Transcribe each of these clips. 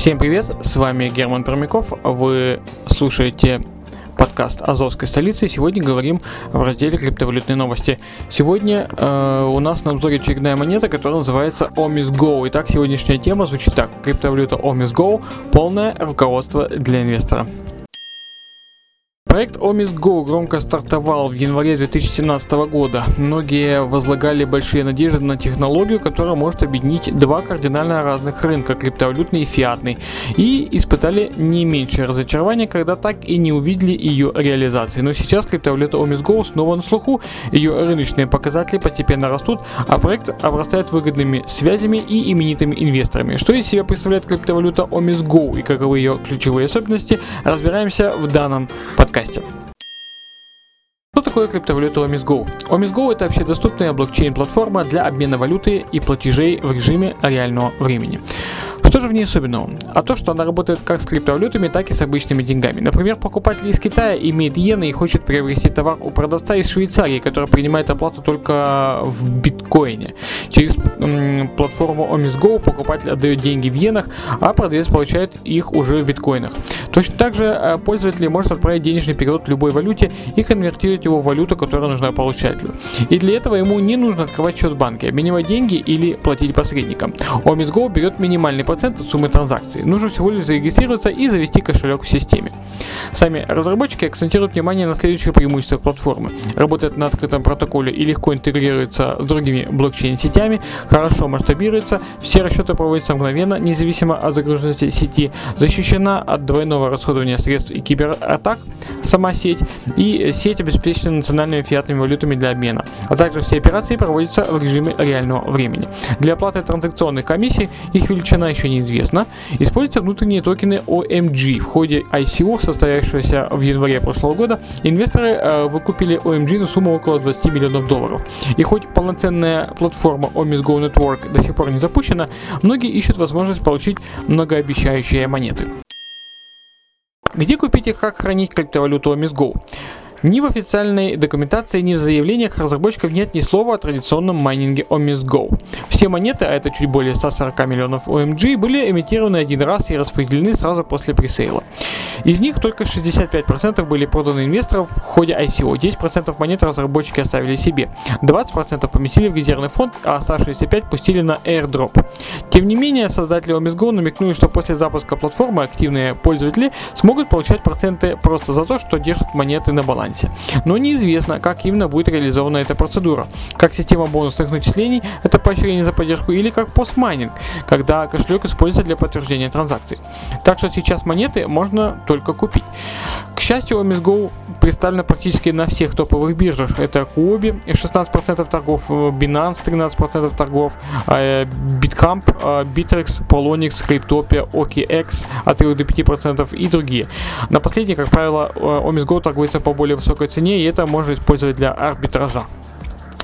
Всем привет, с вами Герман Пермяков, вы слушаете подкаст Азовской столицы. Сегодня говорим в разделе криптовалютные новости. Сегодня э, у нас на обзоре очередная монета, которая называется Omis Go. Итак, сегодняшняя тема звучит так. Криптовалюта Omis Go – полное руководство для инвестора. Проект Omis Go громко стартовал в январе 2017 года. Многие возлагали большие надежды на технологию, которая может объединить два кардинально разных рынка, криптовалютный и фиатный, и испытали не меньшее разочарование, когда так и не увидели ее реализации. Но сейчас криптовалюта Omis Go снова на слуху, ее рыночные показатели постепенно растут, а проект обрастает выгодными связями и именитыми инвесторами. Что из себя представляет криптовалюта Omis Go и каковы ее ключевые особенности, разбираемся в данном подкасте. Что такое криптовалюта Omis Go? Omis Go это общедоступная блокчейн-платформа для обмена валюты и платежей в режиме реального времени. Что же в ней особенного? А то, что она работает как с криптовалютами, так и с обычными деньгами. Например, покупатель из Китая имеет иены и хочет приобрести товар у продавца из Швейцарии, который принимает оплату только в биткоине. Через м, платформу OmisGo покупатель отдает деньги в иенах, а продавец получает их уже в биткоинах. Точно так же э, пользователь может отправить денежный перевод в любой валюте и конвертировать его в валюту, которая нужна получателю. И для этого ему не нужно открывать счет в банке, обменивать деньги или платить посредникам. OmisGo берет минимальный процент от суммы транзакций. Нужно всего лишь зарегистрироваться и завести кошелек в системе. Сами разработчики акцентируют внимание на следующих преимуществах платформы. Работает на открытом протоколе и легко интегрируется с другими блокчейн-сетями, хорошо масштабируется, все расчеты проводятся мгновенно, независимо от загруженности сети, защищена от двойного расходования средств и кибератак сама сеть, и сеть обеспечена национальными фиатными валютами для обмена, а также все операции проводятся в режиме реального времени. Для оплаты транзакционных комиссий их величина еще неизвестна. Используются внутренние токены OMG. В ходе ICO, состоявшегося в январе прошлого года, инвесторы э, выкупили OMG на сумму около 20 миллионов долларов. И хоть полноценная платформа Omis Go Network до сих пор не запущена, многие ищут возможность получить многообещающие монеты. Где купить и как хранить криптовалюту Omis Go? Ни в официальной документации, ни в заявлениях разработчиков нет ни слова о традиционном майнинге Omis Go. Все монеты, а это чуть более 140 миллионов OMG, были эмитированы один раз и распределены сразу после пресейла. Из них только 65% были проданы инвесторам в ходе ICO, 10% монет разработчики оставили себе, 20% поместили в резервный фонд, а оставшиеся 5% пустили на airdrop. Тем не менее, создатели Omis Go намекнули, что после запуска платформы активные пользователи смогут получать проценты просто за то, что держат монеты на балансе балансе. Но неизвестно, как именно будет реализована эта процедура. Как система бонусных начислений, это поощрение за поддержку, или как постмайнинг, когда кошелек используется для подтверждения транзакций. Так что сейчас монеты можно только купить. Счастью, OmisGo представлена практически на всех топовых биржах. Это Huobi 16% торгов, Binance 13% торгов, BitCamp, Bittrex, Polonix, Cryptopia, OKX от 3 до 5% и другие. На последних, как правило, OmisGo торгуется по более высокой цене, и это можно использовать для арбитража.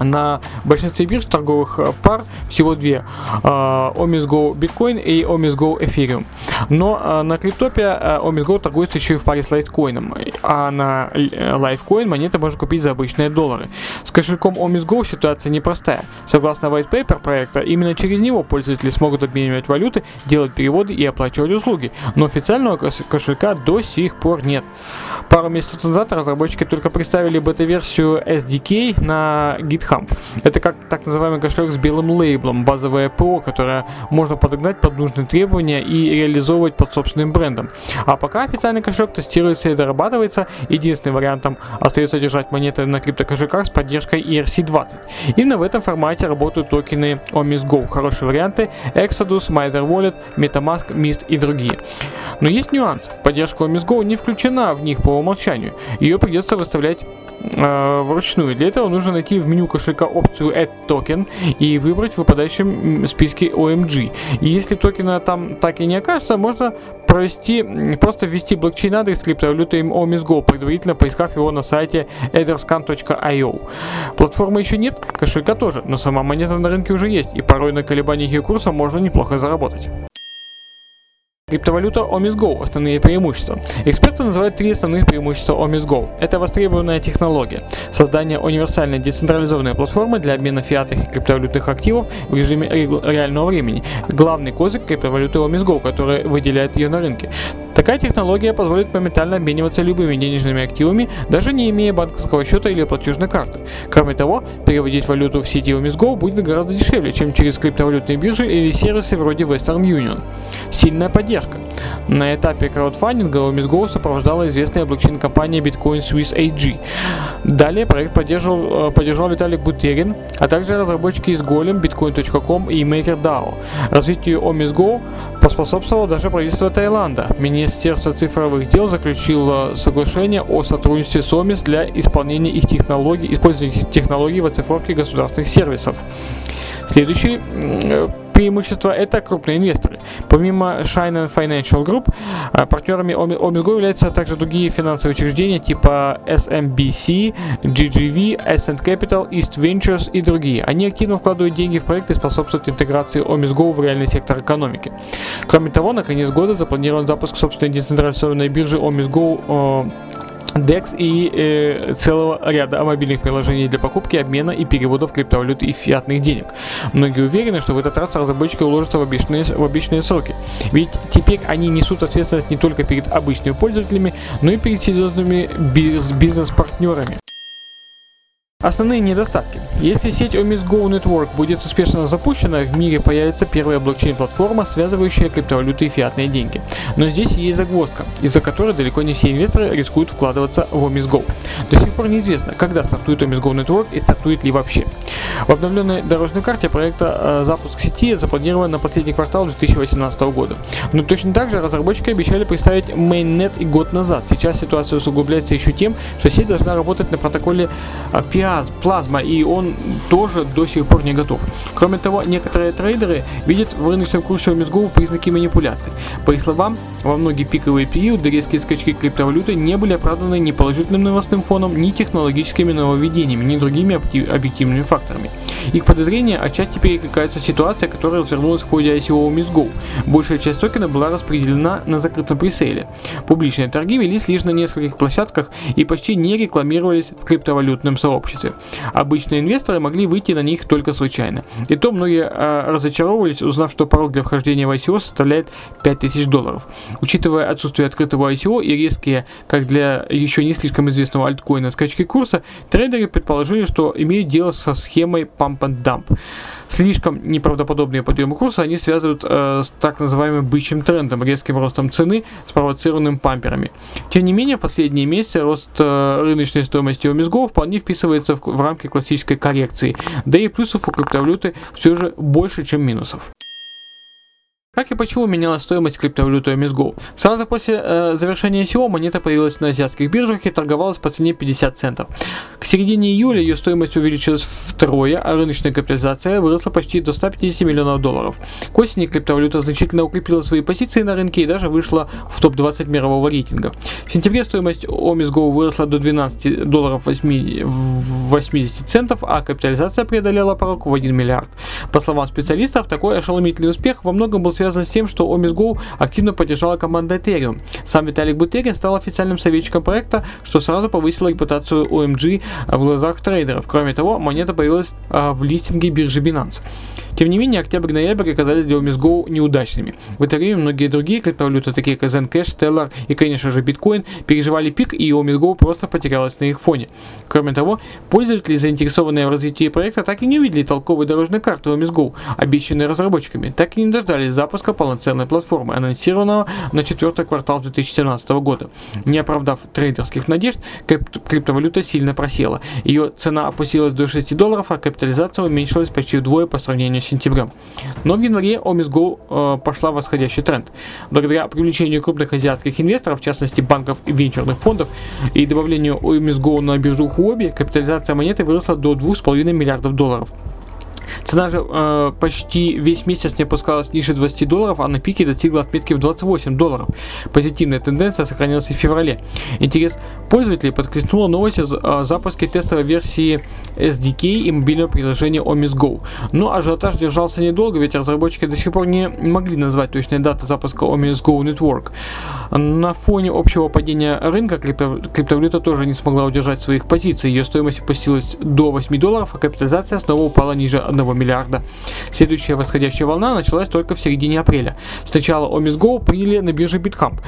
На большинстве бирж торговых э, пар всего две. Э, Omis Go Bitcoin и Omis Go Ethereum. Но э, на криптопе Omis Go торгуется еще и в паре с лайткоином. А на Lifecoin монеты можно купить за обычные доллары. С кошельком Go ситуация непростая. Согласно white paper проекта, именно через него пользователи смогут обменивать валюты, делать переводы и оплачивать услуги. Но официального кошелька до сих пор нет. Пару месяцев назад разработчики только представили бета-версию SDK на GitHub. Это как так называемый кошелек с белым лейблом, базовое ПО, которое можно подогнать под нужные требования и реализовывать под собственным брендом. А пока официальный кошелек тестируется и дорабатывается, единственным вариантом остается держать монеты на криптокошельках с поддержкой ERC20. Именно в этом формате работают токены Omis Go. Хорошие варианты Exodus, Mither Wallet, MetaMask, Mist и другие. Но есть нюанс. Поддержка Omis Go не включена в них по умолчанию. Ее придется выставлять э, вручную. Для этого нужно найти в меню кошелька опцию Add Token и выбрать в выпадающем списке OMG. И если токена там так и не окажется, можно провести, просто ввести блокчейн-адрес криптовалюты OMISGO, предварительно поискав его на сайте etherscan.io. Платформы еще нет, кошелька тоже, но сама монета на рынке уже есть, и порой на колебаниях ее курса можно неплохо заработать. Криптовалюта OMISGO – основные преимущества. Эксперты называют три основных преимущества OMISGO. Это востребованная технология, создание универсальной децентрализованной платформы для обмена фиатных и криптовалютных активов в режиме реального времени. Главный козырь криптовалюты OMISGO, который выделяет ее на рынке. Такая технология позволит моментально обмениваться любыми денежными активами, даже не имея банковского счета или платежной карты. Кроме того, переводить валюту в сети OMISGO будет гораздо дешевле, чем через криптовалютные биржи или сервисы вроде Western Union. Сильная поддержка. На этапе краудфандинга OMISGO сопровождала известная блокчейн-компания Bitcoin Swiss AG. Далее проект поддерживал, э, поддержал Виталик Бутерин, а также разработчики из Golem, Bitcoin.com и MakerDAO. Развитию OMISGO поспособствовало даже правительство Таиланда. Министерство цифровых дел заключило соглашение о сотрудничестве с ОМИС для исполнения их технологий, использования их технологий в оцифровке государственных сервисов. Следующий э, преимущество – это крупные инвесторы. Помимо Shine Financial Group, а, партнерами OMISGO являются также другие финансовые учреждения типа SMBC, GGV, Ascent Capital, East Ventures и другие. Они активно вкладывают деньги в проекты и способствуют интеграции OMISGO в реальный сектор экономики. Кроме того, на конец года запланирован запуск собственной децентрализованной биржи OMISGO DEX и э, целого ряда мобильных приложений для покупки, обмена и переводов криптовалюты и фиатных денег. Многие уверены, что в этот раз разработчики уложатся в обычные, в обычные сроки. Ведь теперь они несут ответственность не только перед обычными пользователями, но и перед серьезными бизнес-партнерами. Основные недостатки. Если сеть Omis Go Network будет успешно запущена, в мире появится первая блокчейн-платформа, связывающая криптовалюты и фиатные деньги. Но здесь есть загвоздка, из-за которой далеко не все инвесторы рискуют вкладываться в Omis Go. До сих пор неизвестно, когда стартует Omis Go Network и стартует ли вообще. В обновленной дорожной карте проекта э, запуск сети запланирован на последний квартал 2018 года. Но точно так же разработчики обещали представить Mainnet и год назад. Сейчас ситуация усугубляется еще тем, что сеть должна работать на протоколе PIA плазма, и он тоже до сих пор не готов. Кроме того, некоторые трейдеры видят в рыночном курсе OMSGO признаки манипуляций. По их словам, во многие пиковые периоды резкие скачки криптовалюты не были оправданы ни положительным новостным фоном, ни технологическими нововведениями, ни другими объективными факторами. Их подозрения отчасти перекликаются с ситуацией, которая развернулась в ходе ICO Miss Go. Большая часть токена была распределена на закрытом пресейле. Публичные торги велись лишь на нескольких площадках и почти не рекламировались в криптовалютном сообществе. Обычные инвесторы могли выйти на них только случайно. И то многие э, разочаровывались, узнав, что порог для вхождения в ICO составляет 5000 долларов. Учитывая отсутствие открытого ICO и резкие, как для еще не слишком известного альткоина, скачки курса, трейдеры предположили, что имеют дело со схемой pump and dump. Слишком неправдоподобные подъемы курса они связывают э, с так называемым бычьим трендом, резким ростом цены, спровоцированным памперами. Тем не менее, последние месяцы рост э, рыночной стоимости OMSGO вполне вписывается в, в рамки классической коррекции, да и плюсов у криптовалюты все же больше, чем минусов. Как и почему менялась стоимость криптовалюты MSGO? Сразу после э, завершения ICO монета появилась на азиатских биржах и торговалась по цене 50 центов. К середине июля ее стоимость увеличилась втрое, а рыночная капитализация выросла почти до 150 миллионов долларов. К осени криптовалюта значительно укрепила свои позиции на рынке и даже вышла в топ-20 мирового рейтинга. В сентябре стоимость OMSGO выросла до 12 долларов 8, 80 центов, а капитализация преодолела порог в 1 миллиард. По словам специалистов, такой ошеломительный успех во многом был связан связано с тем, что OMSGO активно поддержала команда Ethereum. Сам Виталик Бутерин стал официальным советчиком проекта, что сразу повысило репутацию OMG в глазах трейдеров. Кроме того, монета появилась а, в листинге биржи Binance. Тем не менее, октябрь и ноябрь оказались для OMSGO неудачными. В это время многие другие криптовалюты, такие как Zencash, Stellar и, конечно же, Bitcoin, переживали пик, и OMSGO просто потерялась на их фоне. Кроме того, пользователи, заинтересованные в развитии проекта, так и не увидели толковой дорожной карты OMSGO, обещанной разработчиками, так и не дождались запуска полноценной платформы, анонсированного на четвертый квартал 2017 года. Не оправдав трейдерских надежд, криптовалюта сильно просела. Ее цена опустилась до 6 долларов, а капитализация уменьшилась почти вдвое по сравнению сентября. Но в январе OMSGO э, пошла восходящий тренд. Благодаря привлечению крупных азиатских инвесторов, в частности банков и венчурных фондов, и добавлению OMSGO на биржу Huobi, капитализация монеты выросла до 2,5 миллиардов долларов. Цена же э, почти весь месяц не опускалась ниже 20 долларов, а на пике достигла отметки в 28 долларов. Позитивная тенденция сохранилась и в феврале. Интерес пользователей подхлестнула новость о запуске тестовой версии SDK и мобильного приложения Omis Go. Но ажиотаж держался недолго, ведь разработчики до сих пор не могли назвать точные даты запуска Omis Go Network. На фоне общего падения рынка крипто, криптовалюта тоже не смогла удержать своих позиций. Ее стоимость опустилась до 8 долларов, а капитализация снова упала ниже 1 миллиарда. Следующая восходящая волна началась только в середине апреля. Сначала Omis Go приняли на бирже Bitcamp.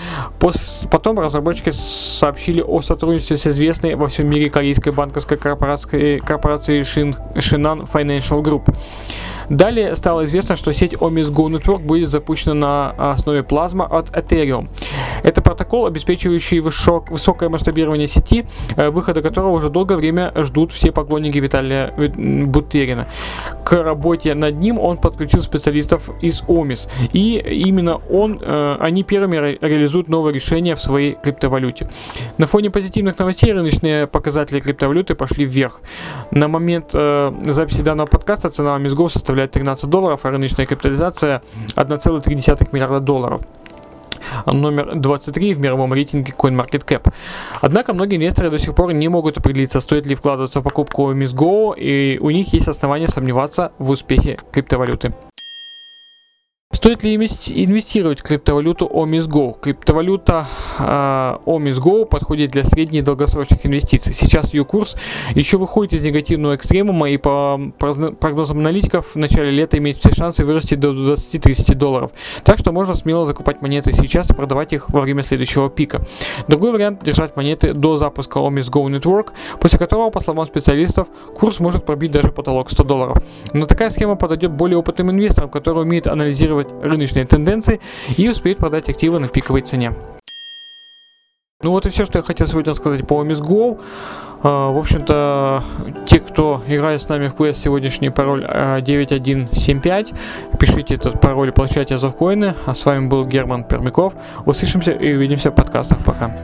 Потом разработчики сообщили о сотрудничестве с известной во всем мире корейской банковской корпорацией, корпорацией Shinhan Financial Group. Далее стало известно, что сеть Omis Go Network будет запущена на основе плазма от Ethereum. Это протокол, обеспечивающий высок, высокое масштабирование сети, э, выхода которого уже долгое время ждут все поклонники Виталия Бутерина. К работе над ним он подключил специалистов из Omis. И именно он, э, они первыми ре реализуют новое решение в своей криптовалюте. На фоне позитивных новостей рыночные показатели криптовалюты пошли вверх. На момент э, записи данного подкаста цена Go составляет 13 долларов, а рыночная капитализация 1,3 миллиарда долларов номер 23 в мировом рейтинге CoinMarketCap. Однако многие инвесторы до сих пор не могут определиться, стоит ли вкладываться в покупку Miss Go, и у них есть основания сомневаться в успехе криптовалюты. Стоит ли инвестировать в криптовалюту OMIS Криптовалюта э, OMIS подходит для средних и долгосрочных инвестиций. Сейчас ее курс еще выходит из негативного экстремума и по прогнозам аналитиков в начале лета имеет все шансы вырасти до 20-30 долларов. Так что можно смело закупать монеты сейчас и продавать их во время следующего пика. Другой вариант держать монеты до запуска OMIS Network, после которого, по словам специалистов, курс может пробить даже потолок 100 долларов. Но такая схема подойдет более опытным инвесторам, которые умеют анализировать анализировать рыночные тенденции и успеть продать активы на пиковой цене. Ну вот и все, что я хотел сегодня сказать по Miss Go. А, в общем-то, те, кто играет с нами в квест, сегодняшний пароль 9175. А, Пишите этот пароль и получайте азовкоины. А с вами был Герман Пермяков. Услышимся и увидимся в подкастах. Пока.